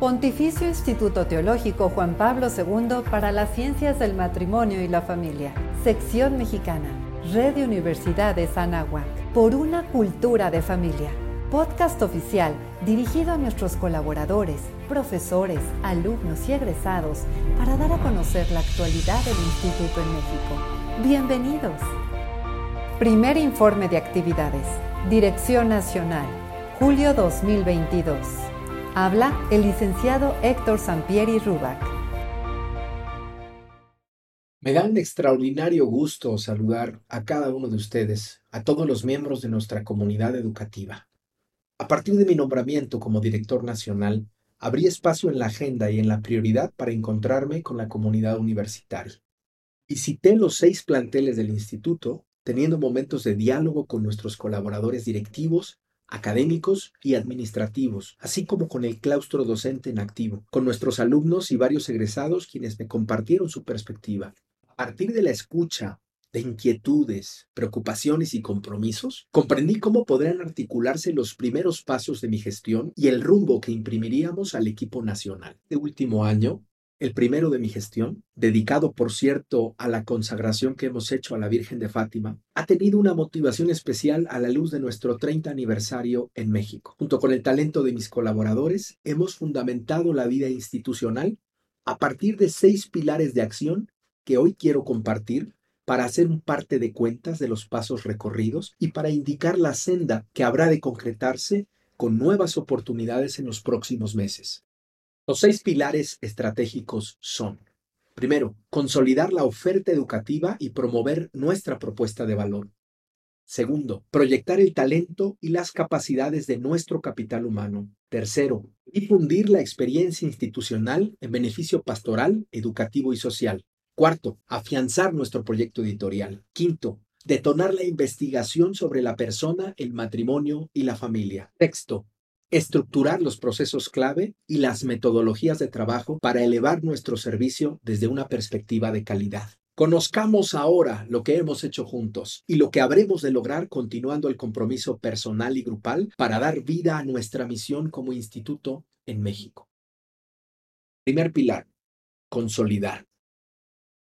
Pontificio Instituto Teológico Juan Pablo II para las Ciencias del Matrimonio y la Familia. Sección Mexicana. Red de Universidades Anáhuac. Por una cultura de familia. Podcast oficial dirigido a nuestros colaboradores, profesores, alumnos y egresados para dar a conocer la actualidad del Instituto en México. Bienvenidos. Primer informe de actividades. Dirección Nacional. Julio 2022. Habla el licenciado Héctor Sampieri Rubac. Me da un extraordinario gusto saludar a cada uno de ustedes, a todos los miembros de nuestra comunidad educativa. A partir de mi nombramiento como director nacional, abrí espacio en la agenda y en la prioridad para encontrarme con la comunidad universitaria. Visité los seis planteles del instituto, teniendo momentos de diálogo con nuestros colaboradores directivos académicos y administrativos, así como con el claustro docente en activo, con nuestros alumnos y varios egresados quienes me compartieron su perspectiva. A partir de la escucha de inquietudes, preocupaciones y compromisos, comprendí cómo podrían articularse los primeros pasos de mi gestión y el rumbo que imprimiríamos al equipo nacional. Este último año el primero de mi gestión, dedicado por cierto a la consagración que hemos hecho a la Virgen de Fátima, ha tenido una motivación especial a la luz de nuestro 30 aniversario en México. Junto con el talento de mis colaboradores, hemos fundamentado la vida institucional a partir de seis pilares de acción que hoy quiero compartir para hacer un parte de cuentas de los pasos recorridos y para indicar la senda que habrá de concretarse con nuevas oportunidades en los próximos meses. Los seis pilares estratégicos son, primero, consolidar la oferta educativa y promover nuestra propuesta de valor. Segundo, proyectar el talento y las capacidades de nuestro capital humano. Tercero, difundir la experiencia institucional en beneficio pastoral, educativo y social. Cuarto, afianzar nuestro proyecto editorial. Quinto, detonar la investigación sobre la persona, el matrimonio y la familia. Sexto, estructurar los procesos clave y las metodologías de trabajo para elevar nuestro servicio desde una perspectiva de calidad. Conozcamos ahora lo que hemos hecho juntos y lo que habremos de lograr continuando el compromiso personal y grupal para dar vida a nuestra misión como instituto en México. Primer pilar, consolidar.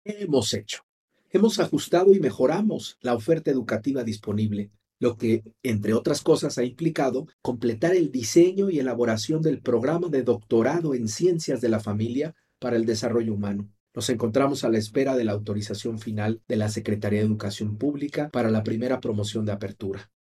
¿Qué hemos hecho? Hemos ajustado y mejoramos la oferta educativa disponible lo que, entre otras cosas, ha implicado completar el diseño y elaboración del programa de doctorado en ciencias de la familia para el desarrollo humano. Nos encontramos a la espera de la autorización final de la Secretaría de Educación Pública para la primera promoción de apertura.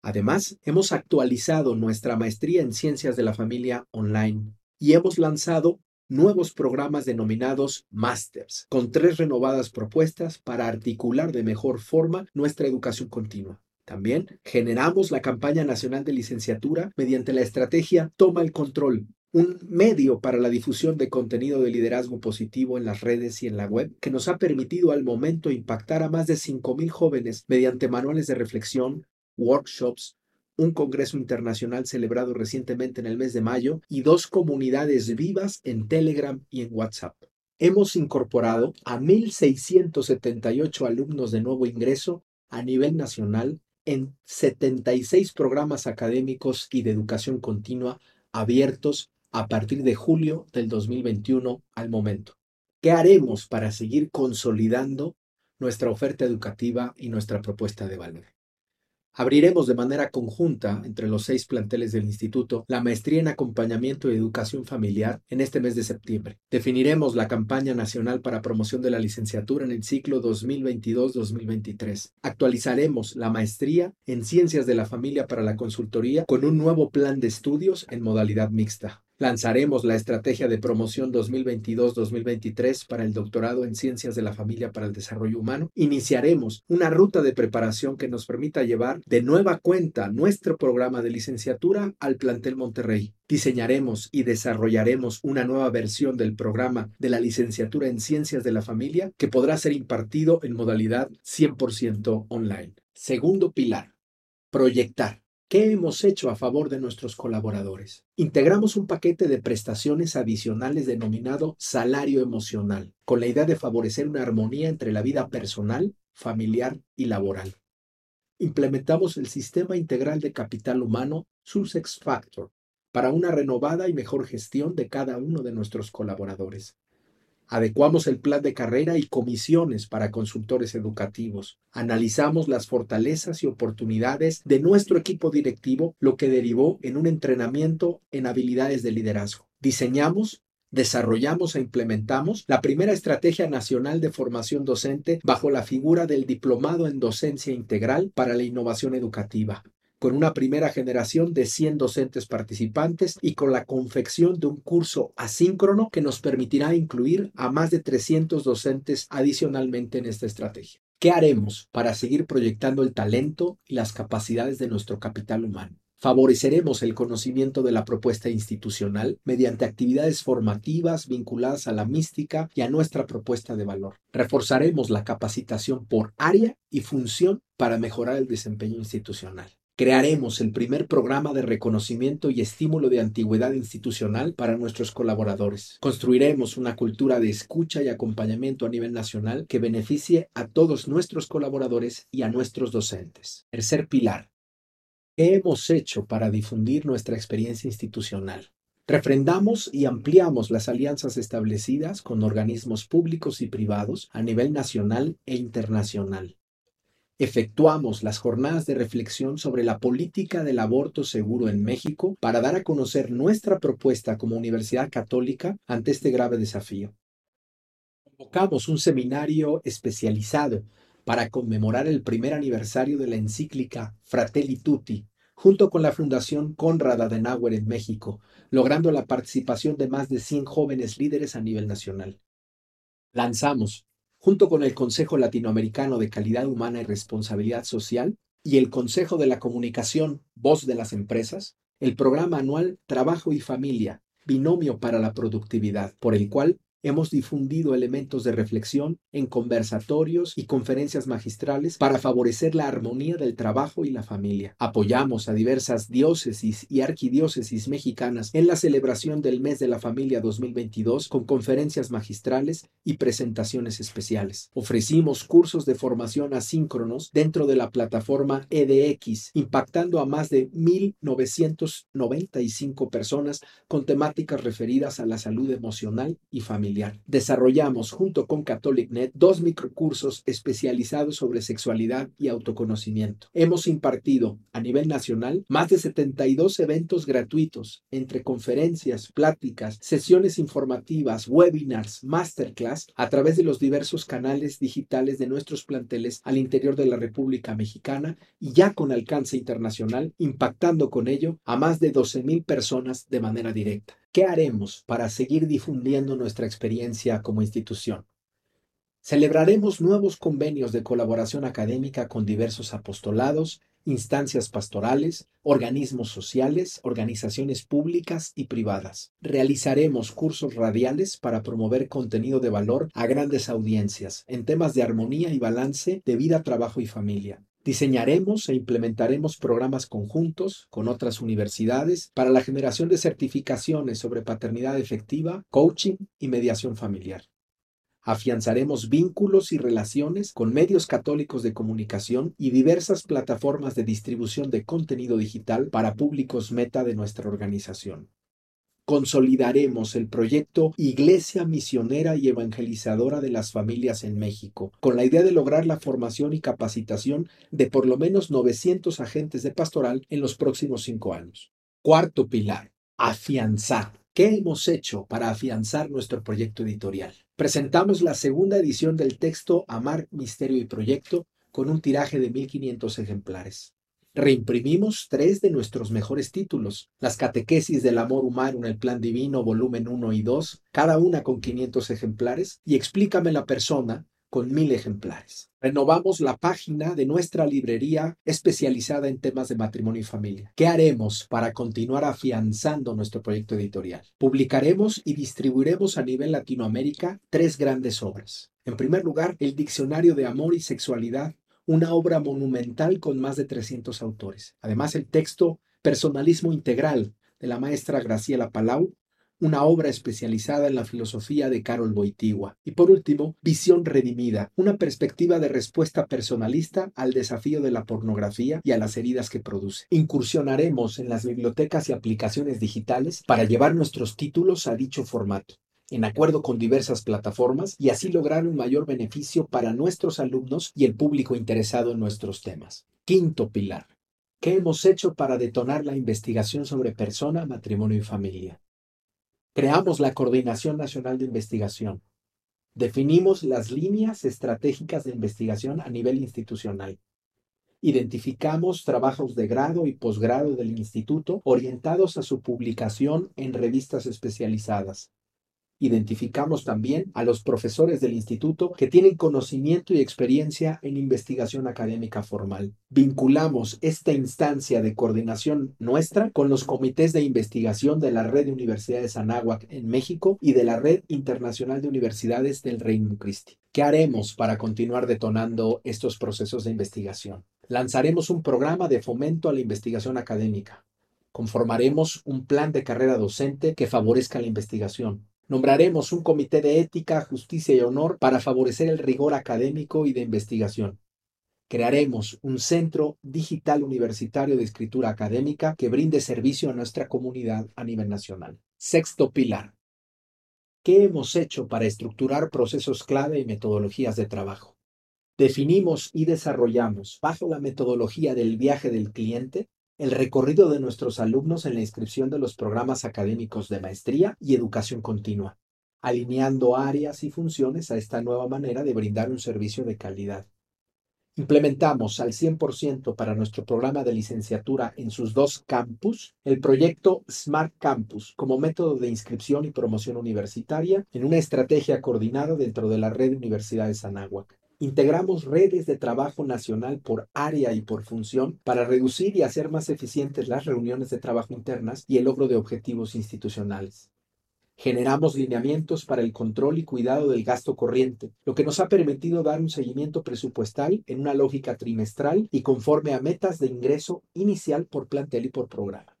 Además, hemos actualizado nuestra maestría en ciencias de la familia online y hemos lanzado nuevos programas denominados Masters, con tres renovadas propuestas para articular de mejor forma nuestra educación continua. También generamos la campaña nacional de licenciatura mediante la estrategia Toma el Control, un medio para la difusión de contenido de liderazgo positivo en las redes y en la web que nos ha permitido al momento impactar a más de 5.000 jóvenes mediante manuales de reflexión, workshops, un congreso internacional celebrado recientemente en el mes de mayo y dos comunidades vivas en Telegram y en WhatsApp. Hemos incorporado a 1.678 alumnos de nuevo ingreso a nivel nacional en 76 programas académicos y de educación continua abiertos a partir de julio del 2021 al momento. ¿Qué haremos para seguir consolidando nuestra oferta educativa y nuestra propuesta de valor? Abriremos de manera conjunta entre los seis planteles del instituto la maestría en acompañamiento y educación familiar en este mes de septiembre. Definiremos la campaña nacional para promoción de la licenciatura en el ciclo 2022-2023. Actualizaremos la maestría en ciencias de la familia para la consultoría con un nuevo plan de estudios en modalidad mixta. Lanzaremos la estrategia de promoción 2022-2023 para el doctorado en Ciencias de la Familia para el Desarrollo Humano. Iniciaremos una ruta de preparación que nos permita llevar de nueva cuenta nuestro programa de licenciatura al plantel Monterrey. Diseñaremos y desarrollaremos una nueva versión del programa de la licenciatura en Ciencias de la Familia que podrá ser impartido en modalidad 100% online. Segundo pilar, proyectar. ¿Qué hemos hecho a favor de nuestros colaboradores? Integramos un paquete de prestaciones adicionales denominado salario emocional, con la idea de favorecer una armonía entre la vida personal, familiar y laboral. Implementamos el sistema integral de capital humano, Sussex Factor, para una renovada y mejor gestión de cada uno de nuestros colaboradores. Adecuamos el plan de carrera y comisiones para consultores educativos. Analizamos las fortalezas y oportunidades de nuestro equipo directivo, lo que derivó en un entrenamiento en habilidades de liderazgo. Diseñamos desarrollamos e implementamos la primera estrategia nacional de formación docente bajo la figura del Diplomado en Docencia Integral para la Innovación Educativa con una primera generación de 100 docentes participantes y con la confección de un curso asíncrono que nos permitirá incluir a más de 300 docentes adicionalmente en esta estrategia. ¿Qué haremos para seguir proyectando el talento y las capacidades de nuestro capital humano? Favoreceremos el conocimiento de la propuesta institucional mediante actividades formativas vinculadas a la mística y a nuestra propuesta de valor. Reforzaremos la capacitación por área y función para mejorar el desempeño institucional. Crearemos el primer programa de reconocimiento y estímulo de antigüedad institucional para nuestros colaboradores. Construiremos una cultura de escucha y acompañamiento a nivel nacional que beneficie a todos nuestros colaboradores y a nuestros docentes. Tercer pilar. ¿Qué hemos hecho para difundir nuestra experiencia institucional? Refrendamos y ampliamos las alianzas establecidas con organismos públicos y privados a nivel nacional e internacional efectuamos las jornadas de reflexión sobre la política del aborto seguro en México para dar a conocer nuestra propuesta como Universidad Católica ante este grave desafío. Convocamos un seminario especializado para conmemorar el primer aniversario de la encíclica Fratelli Tutti, junto con la Fundación Conrad Adenauer en México, logrando la participación de más de 100 jóvenes líderes a nivel nacional. Lanzamos junto con el Consejo Latinoamericano de Calidad Humana y Responsabilidad Social y el Consejo de la Comunicación Voz de las Empresas, el programa anual Trabajo y Familia, Binomio para la Productividad, por el cual hemos difundido elementos de reflexión en conversatorios y conferencias magistrales para favorecer la armonía del trabajo y la familia. Apoyamos a diversas diócesis y arquidiócesis mexicanas en la celebración del mes de la familia 2022 con conferencias magistrales y presentaciones especiales. Ofrecimos cursos de formación asíncronos dentro de la plataforma EDX, impactando a más de 1.995 personas con temáticas referidas a la salud emocional y familiar. Desarrollamos junto con CatholicNet dos microcursos especializados sobre sexualidad y autoconocimiento. Hemos impartido a nivel nacional más de 72 eventos gratuitos entre conferencias, pláticas, sesiones informativas, webinars, masterclass a través de los diversos canales digitales de nuestros planteles al interior de la República Mexicana y ya con alcance internacional, impactando con ello a más de 12.000 personas de manera directa. ¿Qué haremos para seguir difundiendo nuestra experiencia como institución? Celebraremos nuevos convenios de colaboración académica con diversos apostolados, instancias pastorales, organismos sociales, organizaciones públicas y privadas. Realizaremos cursos radiales para promover contenido de valor a grandes audiencias en temas de armonía y balance de vida, trabajo y familia. Diseñaremos e implementaremos programas conjuntos con otras universidades para la generación de certificaciones sobre paternidad efectiva, coaching y mediación familiar. Afianzaremos vínculos y relaciones con medios católicos de comunicación y diversas plataformas de distribución de contenido digital para públicos meta de nuestra organización consolidaremos el proyecto Iglesia Misionera y Evangelizadora de las Familias en México, con la idea de lograr la formación y capacitación de por lo menos 900 agentes de pastoral en los próximos cinco años. Cuarto pilar, afianzar. ¿Qué hemos hecho para afianzar nuestro proyecto editorial? Presentamos la segunda edición del texto Amar, Misterio y Proyecto con un tiraje de 1.500 ejemplares. Reimprimimos tres de nuestros mejores títulos, las Catequesis del Amor Humano en el Plan Divino, volumen 1 y 2, cada una con 500 ejemplares, y Explícame la persona con mil ejemplares. Renovamos la página de nuestra librería especializada en temas de matrimonio y familia. ¿Qué haremos para continuar afianzando nuestro proyecto editorial? Publicaremos y distribuiremos a nivel Latinoamérica tres grandes obras. En primer lugar, el Diccionario de Amor y Sexualidad una obra monumental con más de 300 autores. Además, el texto Personalismo Integral de la maestra Graciela Palau, una obra especializada en la filosofía de Carol Boitigua. Y por último, Visión Redimida, una perspectiva de respuesta personalista al desafío de la pornografía y a las heridas que produce. Incursionaremos en las bibliotecas y aplicaciones digitales para llevar nuestros títulos a dicho formato en acuerdo con diversas plataformas y así lograr un mayor beneficio para nuestros alumnos y el público interesado en nuestros temas. Quinto pilar. ¿Qué hemos hecho para detonar la investigación sobre persona, matrimonio y familia? Creamos la Coordinación Nacional de Investigación. Definimos las líneas estratégicas de investigación a nivel institucional. Identificamos trabajos de grado y posgrado del instituto orientados a su publicación en revistas especializadas. Identificamos también a los profesores del instituto que tienen conocimiento y experiencia en investigación académica formal. Vinculamos esta instancia de coordinación nuestra con los comités de investigación de la Red de Universidades Anáhuac en México y de la Red Internacional de Universidades del Reino Christi. ¿Qué haremos para continuar detonando estos procesos de investigación? Lanzaremos un programa de fomento a la investigación académica. Conformaremos un plan de carrera docente que favorezca la investigación Nombraremos un comité de ética, justicia y honor para favorecer el rigor académico y de investigación. Crearemos un centro digital universitario de escritura académica que brinde servicio a nuestra comunidad a nivel nacional. Sexto pilar. ¿Qué hemos hecho para estructurar procesos clave y metodologías de trabajo? Definimos y desarrollamos, bajo la metodología del viaje del cliente, el recorrido de nuestros alumnos en la inscripción de los programas académicos de maestría y educación continua, alineando áreas y funciones a esta nueva manera de brindar un servicio de calidad. Implementamos al 100% para nuestro programa de licenciatura en sus dos campus el proyecto Smart Campus como método de inscripción y promoción universitaria en una estrategia coordinada dentro de la red de universidades Anáhuac. Integramos redes de trabajo nacional por área y por función para reducir y hacer más eficientes las reuniones de trabajo internas y el logro de objetivos institucionales. Generamos lineamientos para el control y cuidado del gasto corriente, lo que nos ha permitido dar un seguimiento presupuestal en una lógica trimestral y conforme a metas de ingreso inicial por plantel y por programa.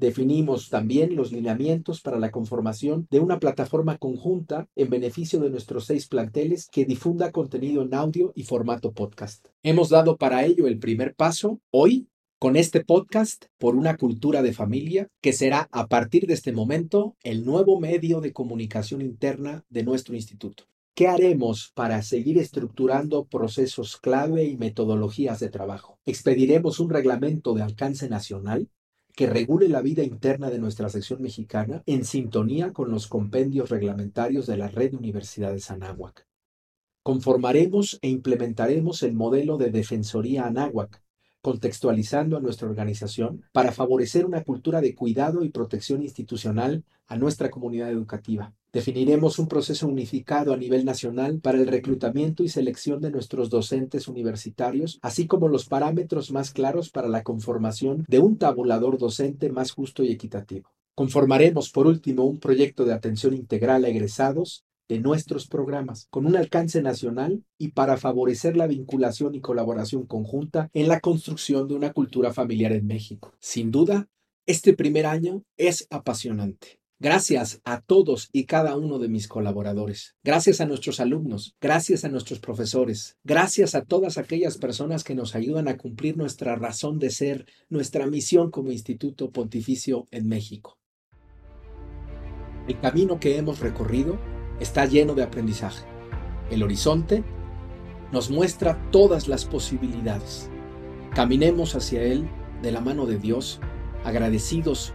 Definimos también los lineamientos para la conformación de una plataforma conjunta en beneficio de nuestros seis planteles que difunda contenido en audio y formato podcast. Hemos dado para ello el primer paso hoy con este podcast por una cultura de familia que será a partir de este momento el nuevo medio de comunicación interna de nuestro instituto. ¿Qué haremos para seguir estructurando procesos clave y metodologías de trabajo? Expediremos un reglamento de alcance nacional que regule la vida interna de nuestra sección mexicana en sintonía con los compendios reglamentarios de la Red de Universidades Anáhuac. Conformaremos e implementaremos el modelo de Defensoría Anáhuac, contextualizando a nuestra organización para favorecer una cultura de cuidado y protección institucional a nuestra comunidad educativa. Definiremos un proceso unificado a nivel nacional para el reclutamiento y selección de nuestros docentes universitarios, así como los parámetros más claros para la conformación de un tabulador docente más justo y equitativo. Conformaremos, por último, un proyecto de atención integral a egresados de nuestros programas, con un alcance nacional y para favorecer la vinculación y colaboración conjunta en la construcción de una cultura familiar en México. Sin duda, este primer año es apasionante. Gracias a todos y cada uno de mis colaboradores. Gracias a nuestros alumnos. Gracias a nuestros profesores. Gracias a todas aquellas personas que nos ayudan a cumplir nuestra razón de ser, nuestra misión como Instituto Pontificio en México. El camino que hemos recorrido está lleno de aprendizaje. El horizonte nos muestra todas las posibilidades. Caminemos hacia Él de la mano de Dios, agradecidos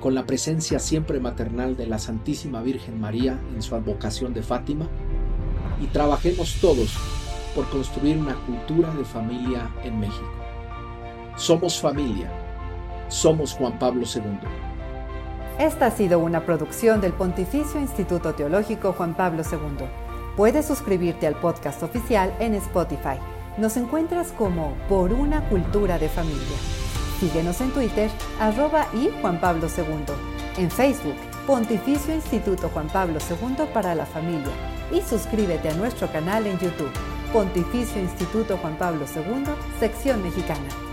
con la presencia siempre maternal de la Santísima Virgen María en su advocación de Fátima, y trabajemos todos por construir una cultura de familia en México. Somos familia, somos Juan Pablo II. Esta ha sido una producción del Pontificio Instituto Teológico Juan Pablo II. Puedes suscribirte al podcast oficial en Spotify. Nos encuentras como Por una Cultura de Familia. Síguenos en Twitter, arroba y Juan Pablo II. En Facebook, Pontificio Instituto Juan Pablo II para la Familia. Y suscríbete a nuestro canal en YouTube, Pontificio Instituto Juan Pablo II, sección mexicana.